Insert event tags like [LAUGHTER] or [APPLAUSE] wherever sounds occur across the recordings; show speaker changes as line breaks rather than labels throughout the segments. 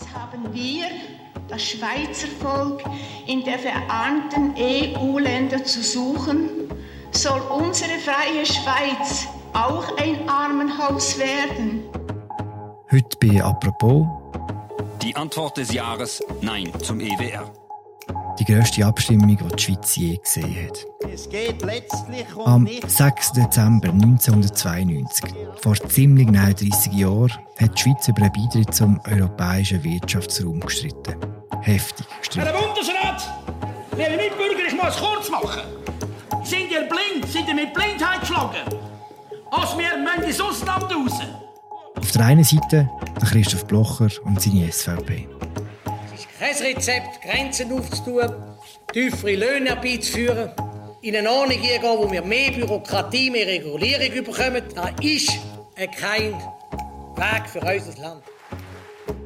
Was haben wir, das Schweizer Volk, in der verarmten EU-Länder zu suchen? Soll unsere freie Schweiz auch ein Armenhaus werden?
Heute bei Apropos.
Die Antwort des Jahres Nein zum EWR.
Die grösste Abstimmung, die die Schweiz je gesehen hat.
Es geht letztlich um
Am 6. Dezember 1992, vor ziemlich genau 30 Jahren, hat die Schweiz über einen Beitritt zum europäischen Wirtschaftsraum gestritten. Heftig gestritten.
Herr Bundesrat, liebe Mitbürger, ich muss es kurz machen. Sind ihr blind? Sind ihr mit Blindheit geschlagen? Als wir müssen ins Ausland raus.
Auf der einen Seite der Christoph Blocher und seine SVP.
Es ist kein Rezept, Grenzen aufzutun, tiefere Löhne herbeizuführen, in eine Ordnung gehen, wo wir mehr Bürokratie, mehr Regulierung bekommen. Das ist kein Weg für unser Land.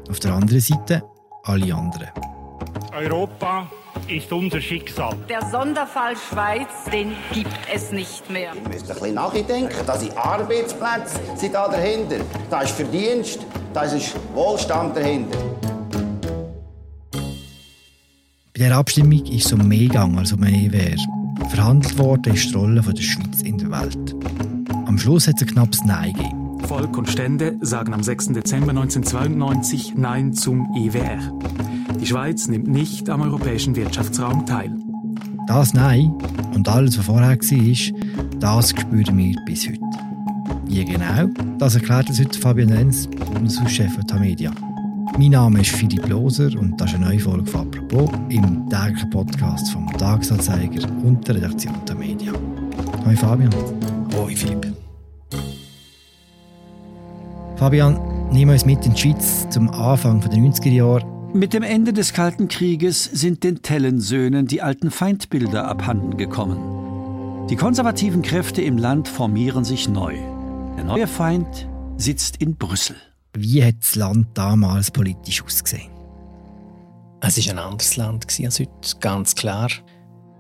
Auf der anderen Seite alle anderen.
Europa ist unser Schicksal.
Der Sonderfall Schweiz, den gibt es nicht mehr.
Ihr müsst ein bisschen nachdenken. Da sind Arbeitsplätze sind da dahinter. Da ist Verdienst, da ist Wohlstand dahinter.
Dieser Abstimmung ist es um mehr gegangen als um eine EWR. Verhandelt worden ist die Rolle der Schweiz in der Welt. Am Schluss hat es ein knappes Nein gegeben.
Volk und Stände sagen am 6. Dezember 1992 Nein zum EWR. Die Schweiz nimmt nicht am europäischen Wirtschaftsraum teil.
Das Nein und alles, was vorher war, das spüren wir bis heute. Wie genau, das erklärt uns heute Fabian Lenz, Bundeshauschef der Media. Mein Name ist Philipp Loser und das ist eine neue Folge von «Apropos» im täglichen Podcast vom Tagesanzeiger und der Redaktion der Media. Hallo Fabian.
Hoi Philipp.
Fabian, nehmen wir uns mit in die Schweiz zum Anfang der 90er Jahre.
Mit dem Ende des Kalten Krieges sind den Tellensöhnen die alten Feindbilder abhanden gekommen. Die konservativen Kräfte im Land formieren sich neu. Der neue Feind sitzt in Brüssel.
Wie hat das Land damals politisch ausgesehen?
Es war ein anderes Land als heute, ganz klar.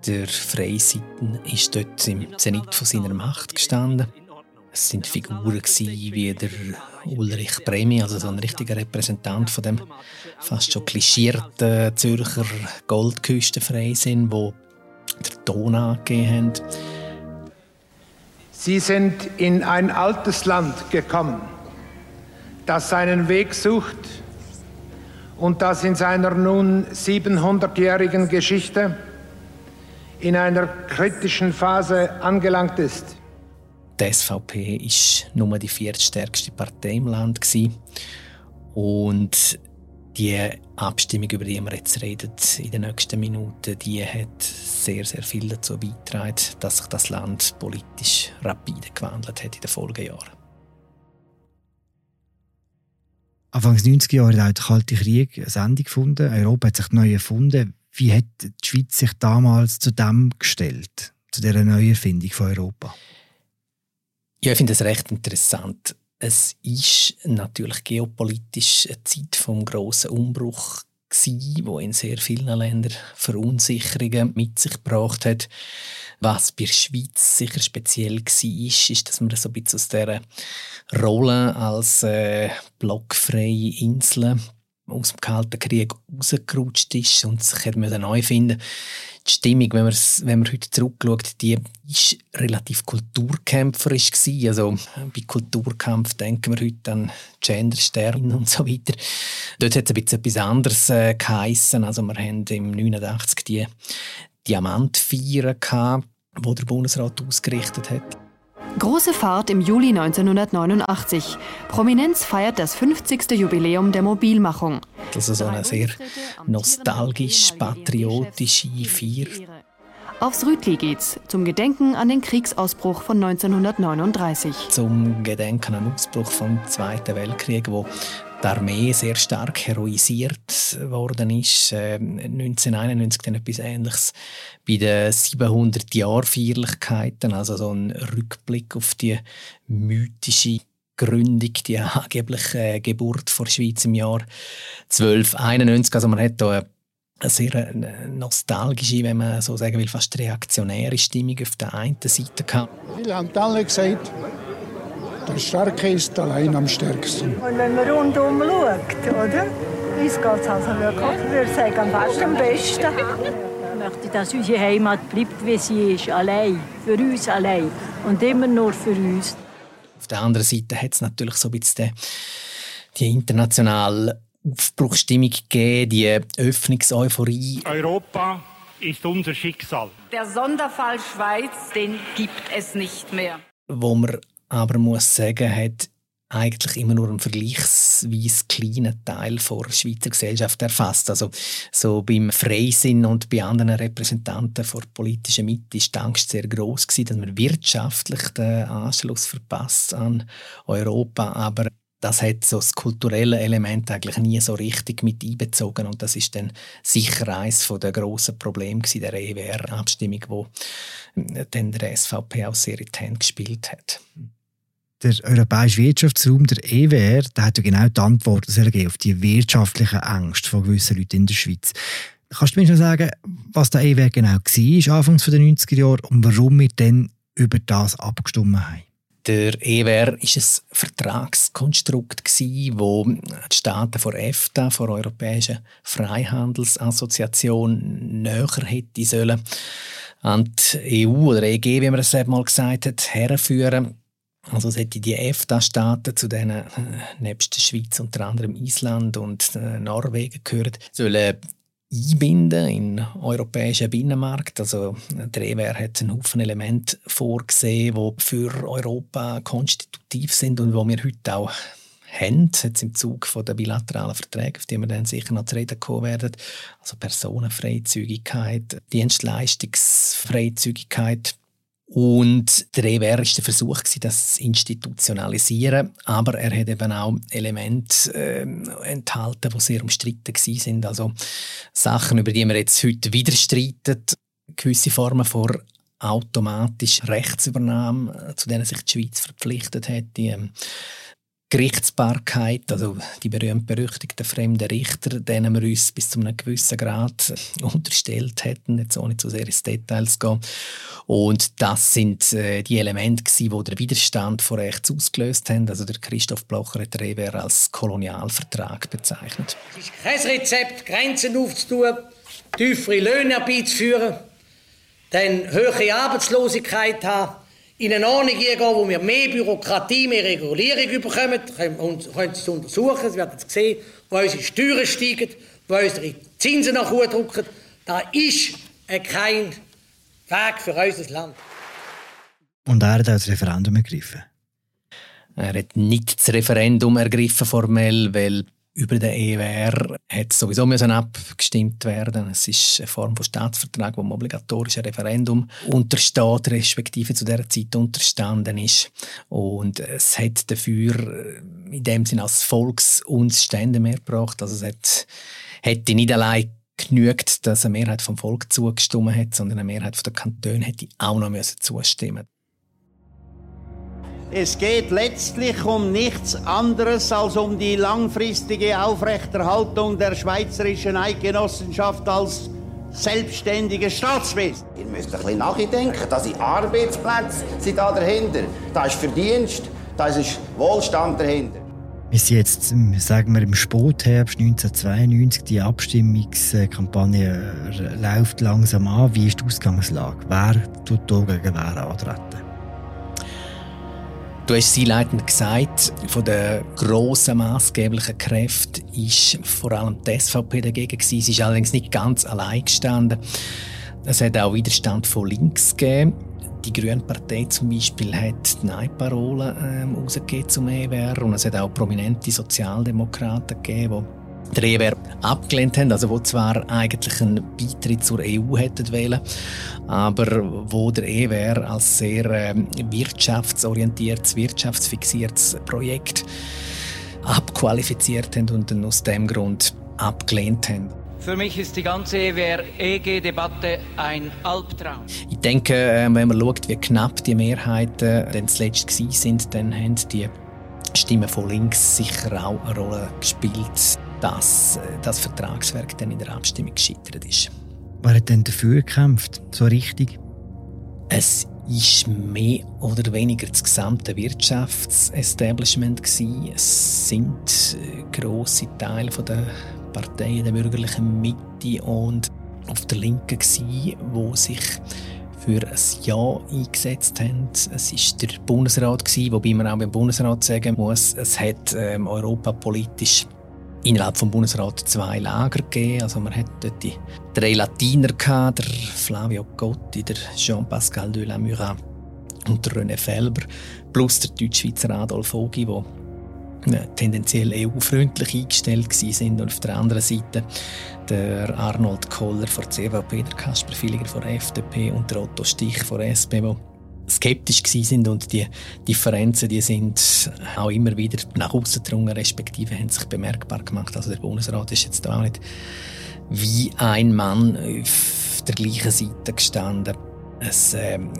Der Freiseiten ist dort im Zenit von seiner Macht gestanden. Es sind Figuren wie der Ulrich Bremi, also so ein richtiger Repräsentant von dem fast schon klischierten Zürcher Goldküstenfreisinn, wo der Ton angegeben haben.
Sie sind in ein altes Land gekommen, das seinen Weg sucht und das in seiner nun 700-jährigen Geschichte in einer kritischen Phase angelangt ist.
Die SVP war nur die viertstärkste Partei im Land. Und die Abstimmung, über die wir jetzt reden, in den nächsten Minuten, die hat sehr, sehr viel dazu beigetragen, dass sich das Land politisch rapide gewandelt hat in den Folgejahren.
Anfangs 90er Jahre hat der Kalte Krieg ein Ende gefunden. Europa hat sich neu erfunden. Wie hat die Schweiz sich damals zu dem gestellt, zu dieser Neuerfindung von Europa?
Ja, ich finde es recht interessant. Es ist natürlich geopolitisch eine Zeit vom grossen Umbruch gewesen, wo in sehr vielen Ländern Verunsicherungen mit sich gebracht hat. Was bei der Schweiz sicher speziell war, ist, ist, dass man so ein bisschen aus dieser Rolle als äh, blockfreie Insel aus dem Kalten Krieg rausgerutscht ist und sich neu finden die Stimmung, wenn man, wenn man heute zurückschaut, die ist relativ kulturkämpferisch gewesen. Also bei Kulturkampf denken wir heute an Genderstern und so weiter. Dort hat es ein bisschen etwas anderes äh, geheissen. Also wir haben im 89 die Diamantfeier wo der Bundesrat ausgerichtet hat.
Große Fahrt im Juli 1989. Prominenz feiert das 50. Jubiläum der Mobilmachung.
Das ist so eine sehr nostalgisch-patriotische Feier.
Aufs Rütli geht's, zum Gedenken an den Kriegsausbruch von 1939.
Zum Gedenken an den Ausbruch vom Zweiten Weltkrieg, wo die Armee sehr stark heroisiert worden ist. Äh, 1991 dann etwas Ähnliches bei den 700 Jahr Feierlichkeiten, also so ein Rückblick auf die mythische Gründung, die angebliche äh, Geburt der Schweiz im Jahr 1291. Also man hat da eine sehr äh, nostalgische, wenn man so sagen will, fast reaktionäre Stimmung auf der einen Seite gehabt.
Viele haben alle gesagt, der Starke ist allein am stärksten.
Und wenn man rundum schaut, oder?
uns geht es also wirklich, ich würde sagen, fast am besten.
Ich möchte, dass unsere Heimat bleibt, wie sie ist, allein, für uns allein und immer nur für uns.
Auf der anderen Seite hat es natürlich so ein bisschen die, internationale Aufbruchsstimmung gegeben, die Öffnungseuphorie.
Europa ist unser Schicksal.
Der Sonderfall Schweiz, den gibt es nicht mehr.
Wo man aber muss sagen, hat eigentlich immer nur einen vergleichsweise kleinen Teil der Schweizer Gesellschaft erfasst. Also so beim Freisinn und bei anderen Repräsentanten der politischen Mitte ist die Angst sehr groß gewesen, dass man wirtschaftlich den Anschluss verpasst an Europa, aber das hat so das kulturelle Element eigentlich nie so richtig mit einbezogen. Und das ist dann sicher eines der grossen Probleme der EWR-Abstimmung, wo dann der SVP auch sehr in die Hände gespielt hat
der Europäische Wirtschaftsraum, der EWR, der hat ja genau die Antwort auf die wirtschaftlichen Ängste von gewissen Leuten in der Schweiz. Kannst du mir schon sagen, was der EWR genau war, Anfangs der 90er Jahre, und warum wir dann über das abgestimmt haben?
Der EWR war ein Vertragskonstrukt, wo die Staaten von EFTA, von der Europäischen Freihandelsassoziation, näher hätte sollen an die EU oder EG, wie man es mal gesagt hat, herführen. Also es hätte die EFTA-Staaten, zu denen äh, nebst der Schweiz unter anderem Island und äh, Norwegen gehören, sollen einbinden in den europäischen Binnenmarkt. Also der EWR hat einen Haufen Elemente vorgesehen, die für Europa konstitutiv sind und wo wir heute auch haben, jetzt im Zug von der bilateralen Verträge, auf die wir dann sicher noch zu reden kommen werden. Also Personenfreizügigkeit, Dienstleistungsfreizügigkeit, und der EWR war der Versuch, das zu institutionalisieren, aber er hat eben auch Elemente äh, enthalten, die sehr umstritten sind. Also Sachen, über die wir jetzt heute wieder streiten, gewisse Formen von automatisch Rechtsübernahme, zu denen sich die Schweiz verpflichtet hat, die, ähm, Gerichtsbarkeit, also die berühmt-berüchtigten fremden Richter, denen wir uns bis zu einem gewissen Grad unterstellt hätten, jetzt ohne zu sehr ins Details zu gehen. Und das sind äh, die Elemente, die den Widerstand vor rechts ausgelöst haben. Also der Christoph Blocher hat den EWR als Kolonialvertrag bezeichnet.
Es ist kein Rezept, Grenzen aufzutun, tiefere Löhne herbeizuführen, dann höhere Arbeitslosigkeit haben, in eine Ordnung gehen, wo wir mehr Bürokratie, mehr Regulierung bekommen, können, und können es untersuchen, Sie werden es sehen, wo unsere Steuern steigen, wo unsere Zinsen nach oben drücken. Da ist kein Weg für unser Land.
Und er hat das Referendum ergriffen?
Er hat nicht das Referendum ergriffen formell, weil über den EWR hat sowieso müssen abgestimmt werden. Es ist eine Form von Staatsvertrag, wo ein obligatorischen Referendum untersteht, respektive zu dieser Zeit unterstanden ist. Und es hat dafür äh, in dem Sinne als Volks- und Stände mehr gebracht. Also es hat, hätte nicht allein genügt, dass eine Mehrheit vom Volk zugestimmt hat, sondern eine Mehrheit der Kantone hätte auch noch zustimmen
es geht letztlich um nichts anderes als um die langfristige Aufrechterhaltung der schweizerischen Eidgenossenschaft als selbstständiges Staatswesen.
Ihr müsst ein bisschen nachdenken, da sind Arbeitsplätze sind da dahinter, da ist Verdienst, da ist Wohlstand dahinter.
Wir sind jetzt, sagen wir, im Spätherbst 1992. Die Abstimmungskampagne läuft langsam an. Wie ist die Ausgangslage? Wer tut hier gegen wer antreten?
Du hast es einleitend gesagt, von den grossen maßgeblichen Kräften ist vor allem die SVP dagegen gewesen. Sie ist allerdings nicht ganz allein gestanden. Es hat auch Widerstand von links gegeben. Die Grüne Partei zum Beispiel hat die Nein-Parole ähm, zum EWR und es hat auch prominente Sozialdemokraten gegeben, der EWR abgelehnt haben, also wo zwar eigentlich einen Beitritt zur EU hätten wählen, aber wo der EWR als sehr äh, wirtschaftsorientiertes, wirtschaftsfixiertes Projekt abqualifiziert haben und dann aus dem Grund abgelehnt haben.
Für mich ist die ganze EWR-EG-Debatte ein Albtraum.
Ich denke, äh, wenn man schaut, wie knapp die Mehrheiten dann zuletzt sind, dann haben die Stimmen von links sicher auch eine Rolle gespielt dass äh, das Vertragswerk dann in der Abstimmung gescheitert ist.
Wer hat denn dafür gekämpft, so richtig?
Es ist mehr oder weniger das gesamte Wirtschaftsestablishment Es sind äh, grosse Teile der Parteien der bürgerlichen Mitte und auf der Linken gsi, wo sich für ein Ja eingesetzt haben. Es war der Bundesrat gewesen, wobei man auch beim Bundesrat sagen muss, es hat ähm, europapolitisch innerhalb vom Bundesrat zwei Lager gegeben. Also man hat dort die drei Latiner gehabt, der Flavio Gotti, der Jean-Pascal de la Murat und der René Felber, plus der Deutschschweizer Adolf Ogi, der tendenziell EU-freundlich eingestellt sind und auf der anderen Seite der Arnold Koller von der CVP, der Kasper Filiger von der FDP und der Otto Stich von der SP, die skeptisch sind und die Differenzen, die sind auch immer wieder nach außen gedrungen, respektive haben sich bemerkbar gemacht. Also der Bundesrat ist jetzt auch nicht wie ein Mann auf der gleichen Seite gestanden. Es ähm,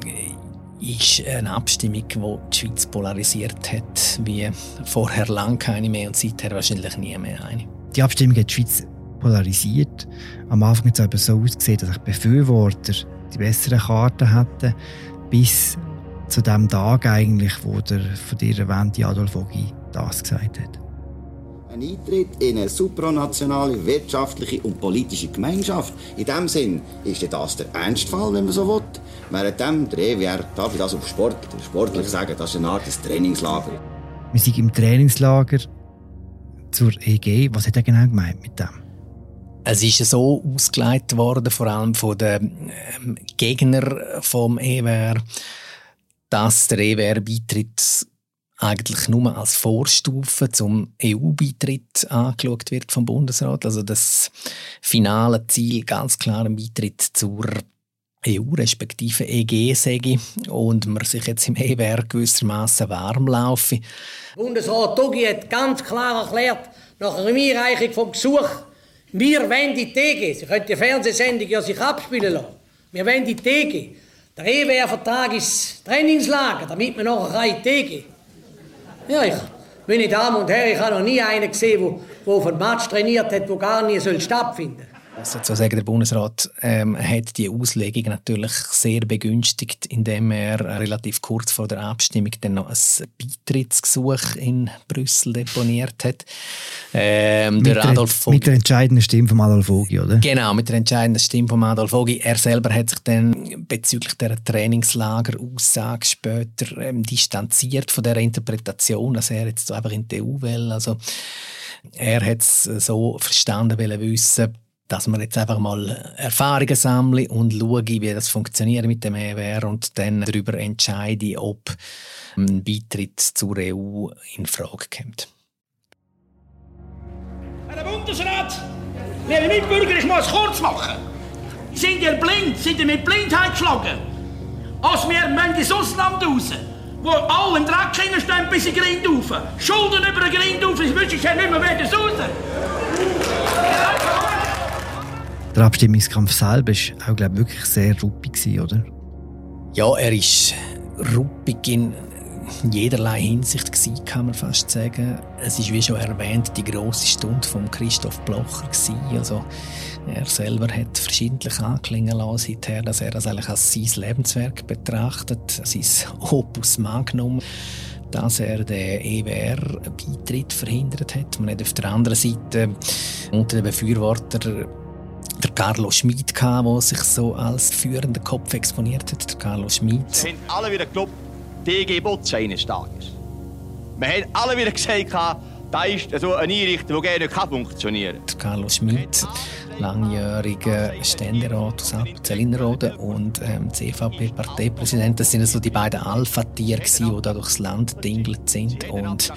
ist eine Abstimmung, die die Schweiz polarisiert hat, wie vorher lang keine mehr und seither wahrscheinlich nie mehr eine.
Die Abstimmung hat die Schweiz polarisiert. Am Anfang hat es aber so ausgesehen, dass sich Befürworter die besseren Karten hatten, bis zu dem Tag eigentlich, wo der von dir erwähnte Adolf Ogi das gesagt hat.
Ein Eintritt in eine supranationale wirtschaftliche und politische Gemeinschaft. In dem Sinn ist das der Ernstfall, wenn man so will. Während dem der EWR, darf ich das auf Sport, sportlich sagen, das ist eine Art des Trainingslager.
Wir sind im Trainingslager zur EG. Was hat er genau gemeint mit dem?
Es ist so ausgelegt worden, vor allem von den ähm, Gegnern vom EWR, dass der EWR-Beitritt eigentlich nur als Vorstufe zum EU-Beitritt angeschaut wird vom Bundesrat. Also das finale Ziel ganz klar ein Beitritt zur EU respektive EG sage und man sich jetzt im EWR gewissermaßen warm laufe.
Bundesrat Togi hat ganz klar erklärt, nach einer Einreichung vom Gesuch, wir wollen die TG. Sie können die Fernsehsendung ja sich abspielen lassen. Wir wollen die TG. Der EWR-Vertrag ist Trainingslager, damit man nachher in die TG. Ja, ich, meine Damen und Herren, ich habe noch nie einen gesehen, der auf einen Match trainiert hat, der gar nie stattfinden soll
muss dazu sagen, der Bundesrat ähm, hat die Auslegung natürlich sehr begünstigt, indem er relativ kurz vor der Abstimmung dann noch ein Beitrittsgesuch in Brüssel deponiert hat.
Ähm, mit, der Adolf mit der entscheidenden Stimme von Adolf Ogi, oder?
Genau, mit der entscheidenden Stimme von Adolf Ogi. Er selber hat sich dann bezüglich der Trainingslager-Aussage später ähm, distanziert von der Interpretation, dass er jetzt so einfach in die EU will. Also er hat es so verstanden, weil er wissen, dass man jetzt einfach mal Erfahrungen sammle und schaue, wie das funktioniert mit dem EWR und dann darüber entscheide, ob ein Beitritt zur EU in Frage kommt.
Herr Bundesrat, liebe Mitbürger, ich muss kurz machen. Sind ihr blind? Sind ihr mit Blindheit geschlagen? Als wir müssen ins Ausland raus, wo alle einen Dreck hinstehen bis in Grind rauf. Schulden über den Grind rauf, ich wünsche ich nicht mehr wieder raus.
Der Abstimmungskampf selber war auch, glaube ich, wirklich sehr ruppig, oder?
Ja, er war ruppig in jederlei Hinsicht gewesen, kann man fast sagen. Es ist, wie schon erwähnt, die grosse Stunde von Christoph Blocher gewesen. Also, er selber hat verschiedentlich anklingen lassen seither, dass er das eigentlich als sein Lebenswerk betrachtet, sein Opus Magnum dass er den EWR-Beitritt verhindert hat. Man hat auf der anderen Seite unter den Befürwortern der Carlo Schmid, der sich so als führender Kopf exponiert hat. Der Carlo Schmid.
Wir haben alle wieder geglaubt, DG Botze eines Tages. Wir haben alle wieder gesagt, da ist so eine Einrichtung, die gerne nicht funktionieren kann.
Carlo Schmid, langjähriger Ständerat aus Appenzell und ähm, CVP-Parteipräsident. Das sind so die beiden Alpha-Tiere, die da durchs Land dingelt sind und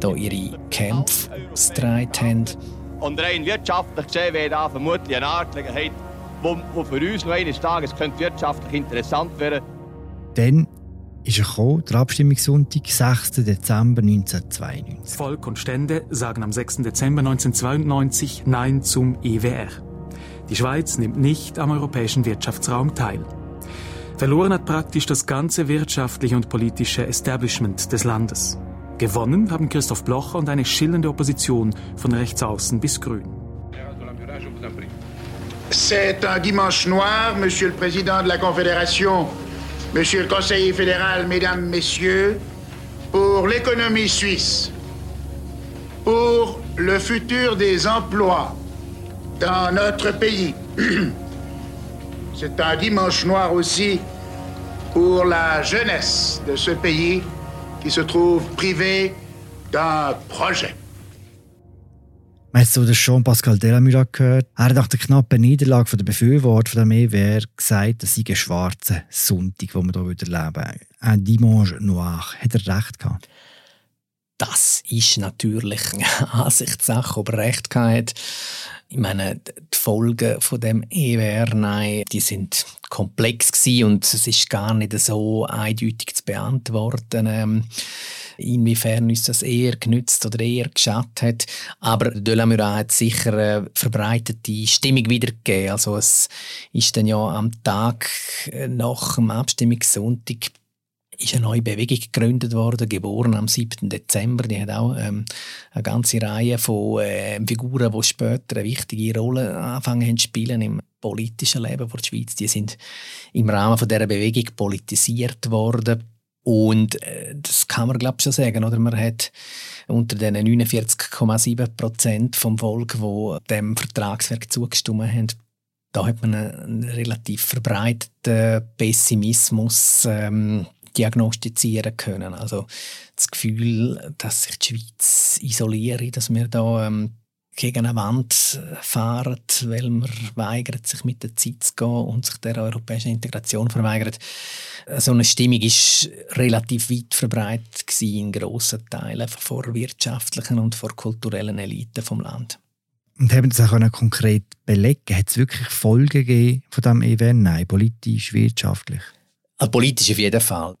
da ihre Kämpfe ausgetragen haben.
Und rein wirtschaftlich gesehen wäre da vermutlich eine Angelegenheit, wo, wo für uns noch eines Tages könnte wirtschaftlich interessant werden
Dann ist er gekommen, der Abstimmungssonntag, 6. Dezember 1992.
Volk und Stände sagen am 6. Dezember 1992 Nein zum EWR. Die Schweiz nimmt nicht am europäischen Wirtschaftsraum teil. Verloren hat praktisch das ganze wirtschaftliche und politische Establishment des Landes. Gewonnen haben Christoph Blocher und eine schillernde Opposition von rechts außen bis grün.
C'est un dimanche noir, Monsieur le Président de la Confédération, Monsieur le Conseiller fédéral, Mesdames, Messieurs, pour l'économie suisse, pour le futur des emplois, dans notre pays. [CLEARS THROAT] C'est un dimanche noir aussi pour la jeunesse de ce pays qui se trouve privée d'un projet.
Man hat so den Jean-Pascal Delamura gehört. Er hat nach der knappen Niederlage der Befürworter dem EWR gesagt, es sei ein schwarzer Sonntag, den wir hier erleben. Ein Dimanche noir. Hat er recht gehabt?
Das ist natürlich [LAUGHS] eine Ansichtssache, ob er recht gehabt Ich meine, die Folgen von dem EWR, nein, die sind komplex gewesen und es ist gar nicht so eindeutig zu beantworten. Ähm, inwiefern uns das eher genützt oder eher geschadet hat. Aber Delamura hat sicher eine verbreitete Stimmung wiedergegeben. Also es ist dann ja am Tag nach dem Abstimmungssonntag ist eine neue Bewegung gegründet worden, geboren am 7. Dezember. Die hat auch ähm, eine ganze Reihe von äh, Figuren, die später eine wichtige Rolle anfangen zu spielen im politischen Leben der Schweiz. Die sind im Rahmen von dieser Bewegung politisiert worden. Und äh, das kann man, glaube ich, schon sagen. Oder? Man hat unter den 49,7 Prozent vom Volk, wo dem Vertragswerk zugestimmt haben, da hat man einen, relativ verbreiteten Pessimismus ähm, diagnostizieren können. Also das Gefühl, dass sich die Schweiz isoliere, dass wir da ähm, gegen eine Wand fahren, weil man weigert, sich mit der Zeit zu gehen und sich der europäischen Integration verweigert. So eine Stimmung ist relativ weit verbreitet in grossen Teilen vor wirtschaftlichen und vor kulturellen Eliten vom Land.
Und haben das auch konkret belegen? Hat es wirklich Folgen gegeben von diesem Event? Nein, politisch, wirtschaftlich?
Also politisch auf jeden Fall.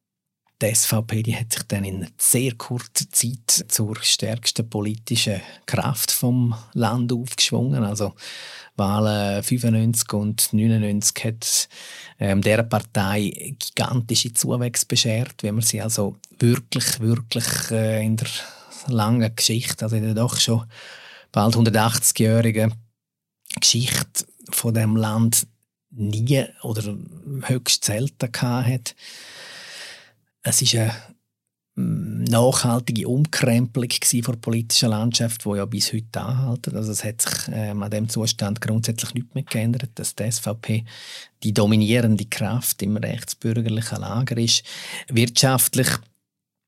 Die SVP die hat sich dann in sehr kurzer Zeit zur stärksten politischen Kraft vom Land aufgeschwungen. Also Wahlen 95 und 99 hat ähm, der Partei gigantische Zuwächse beschert, wenn man sie also wirklich, wirklich äh, in der langen Geschichte, also in der doch schon bald 180-jährigen Geschichte von dem Land nie oder höchst selten gehabt hat. Es ist eine mm, nachhaltige Umkrempelung der politischen Landschaft, die ja bis heute anhalten. Also es hat sich ähm, an dem Zustand grundsätzlich nichts mehr geändert, dass die SVP die dominierende Kraft im rechtsbürgerlichen Lager ist. Wirtschaftlich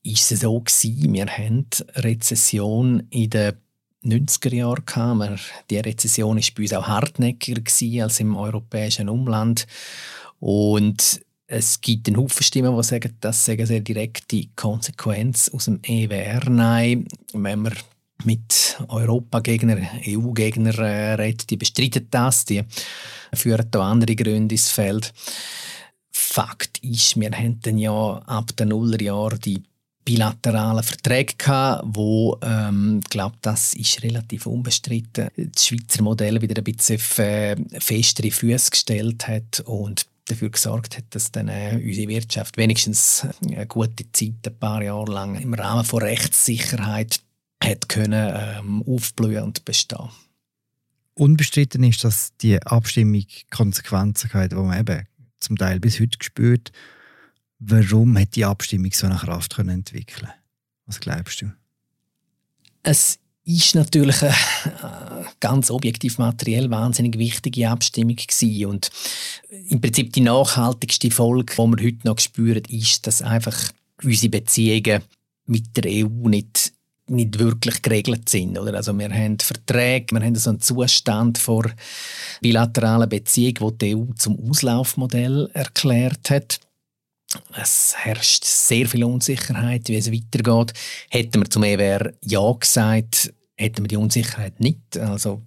ist es so gewesen, wir haben Rezession in den 90er Jahren Die Rezession war bei uns auch hartnäckiger als im europäischen Umland. Und es gibt einen Haufen Stimmen, die sagen, das sei eine sehr direkte Konsequenz aus dem EWR. Nein, wenn man mit Europagegner, EU-Gegner äh, redet, die bestreiten das, die führen da andere Gründe ins Feld. Fakt ist, wir dann ja ab den Nullerjahren die bilateralen Verträge gehabt, wo ähm, glaube das ist relativ unbestritten das Schweizer Modell wieder ein bisschen festere Füße gestellt hat und dafür gesorgt hat, dass dann äh, unsere Wirtschaft wenigstens eine gute Zeit, ein paar Jahre lang im Rahmen von Rechtssicherheit hat können ähm, aufblühen und bestehen.
Unbestritten ist, dass die Abstimmung Konsequenzen hat, die man eben zum Teil bis heute spürt. Warum hat die Abstimmung so eine Kraft können entwickeln? Was glaubst du?
Es ist natürlich eine ganz objektiv materiell wahnsinnig wichtige Abstimmung gewesen. und im Prinzip die nachhaltigste Folge, die wir heute noch spüren, ist, dass einfach unsere Beziehungen mit der EU nicht nicht wirklich geregelt sind. Oder? Also wir haben Verträge, wir haben so einen Zustand vor bilateralen Beziehungen, wo die EU zum Auslaufmodell erklärt hat. Es herrscht sehr viel Unsicherheit, wie es weitergeht. Hätten wir zum EWR Ja gesagt, hätten wir die Unsicherheit nicht. Also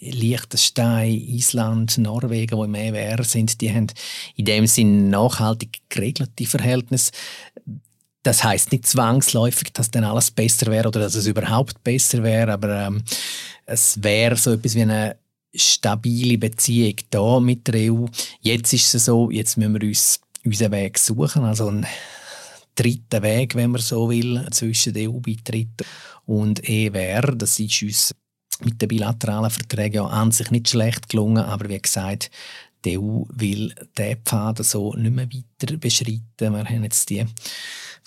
Liechtenstein, Island, Norwegen, die im EWR sind, die haben in dem Sinn nachhaltig geregelte Verhältnisse. Das heißt nicht zwangsläufig, dass dann alles besser wäre oder dass es überhaupt besser wäre, aber ähm, es wäre so etwas wie eine stabile Beziehung da mit der EU. Jetzt ist es so, jetzt müssen wir uns unseren Weg suchen, also einen dritten Weg, wenn man so will, zwischen EU-Beitritt und EWR. Das ist uns mit den bilateralen Verträgen ja an sich nicht schlecht gelungen, aber wie gesagt, die EU will diesen Pfad so nicht mehr weiter beschreiten. Wir haben jetzt die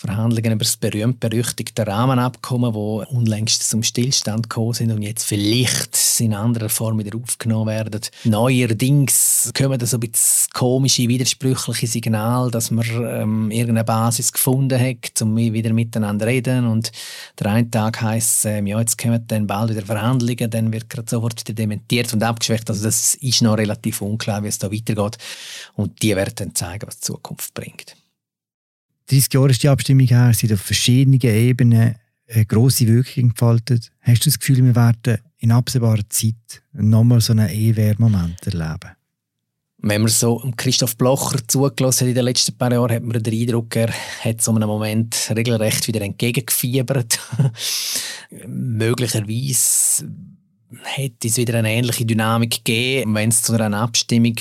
Verhandlungen über das berühmt-berüchtigte Rahmenabkommen, wo unlängst zum Stillstand gekommen sind und jetzt vielleicht in anderer Form wieder aufgenommen werden. Neuerdings kommen da so ein bisschen komische, widersprüchliche Signale, dass man ähm, irgendeine Basis gefunden hat, um wieder miteinander zu reden. Und der eine Tag heisst ähm, ja, jetzt kommen dann bald wieder Verhandlungen, dann wird gerade sofort wieder dementiert und abgeschwächt. Also das ist noch relativ unklar, wie es da weitergeht. Und die werden dann zeigen, was die Zukunft bringt.
30 Jahre ist die Abstimmung her, sind auf verschiedenen Ebenen eine grosse Wirkung entfaltet. Hast du das Gefühl, wir werden in absehbarer Zeit nochmal so einen E-Wehr-Moment erleben?
Wenn man so Christoph Blocher zugelassen hat in den letzten paar Jahren, hat man den Eindruck, er hat so einem Moment regelrecht wieder entgegengefiebert. [LAUGHS] Möglicherweise hätte es wieder eine ähnliche Dynamik gegeben, wenn es zu einer Abstimmung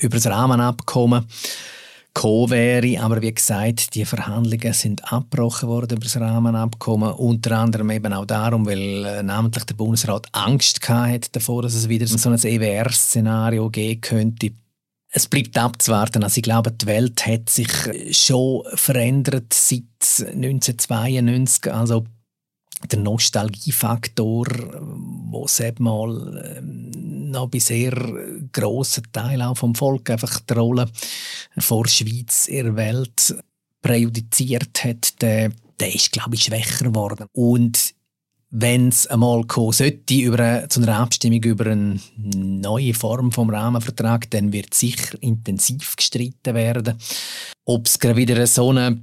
über das Rahmenabkommen gekommen wäre. Aber wie gesagt, die Verhandlungen sind abgebrochen worden über das Rahmenabkommen. Unter anderem eben auch darum, weil äh, namentlich der Bundesrat Angst hatte davor, dass es wieder so ein EWR-Szenario geben könnte. Es bleibt abzuwarten. Also ich glaube, die Welt hat sich schon verändert seit 1992. Also der Nostalgiefaktor, wo es eben mal ähm, noch bei sehr grossen Teil auch vom Volk einfach die Rolle vor Schweiz in der Welt präjudiziert hat, der, der ist, glaube ich, schwächer geworden. Und wenn es einmal kommen sollte über zu einer Abstimmung über eine neue Form vom Rahmenvertrag, dann wird sicher intensiv gestritten werden. Ob es gerade wieder so eine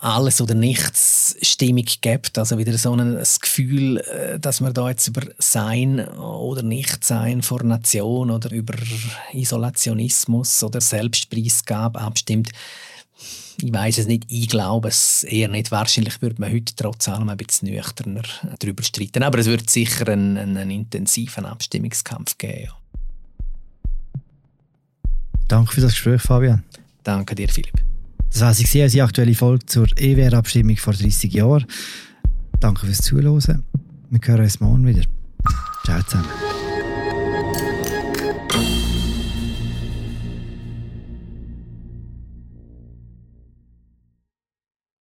alles oder nichts Stimmung gibt, also wieder so ein Gefühl, äh, dass man da jetzt über Sein oder Nichtsein vor Nation oder über Isolationismus oder Selbstpreisgabe abstimmt. Ich weiß es nicht, ich glaube es eher nicht. Wahrscheinlich würde man heute trotz allem ein bisschen nüchterner darüber streiten. Aber es wird sicher einen, einen intensiven Abstimmungskampf geben. Ja.
Danke für das Gespräch, Fabian.
Danke dir, Philipp.
Das war sie unsere aktuelle Folge zur EWR-Abstimmung vor 30 Jahren. Danke fürs Zuhören. Wir hören uns morgen wieder. Ciao zusammen.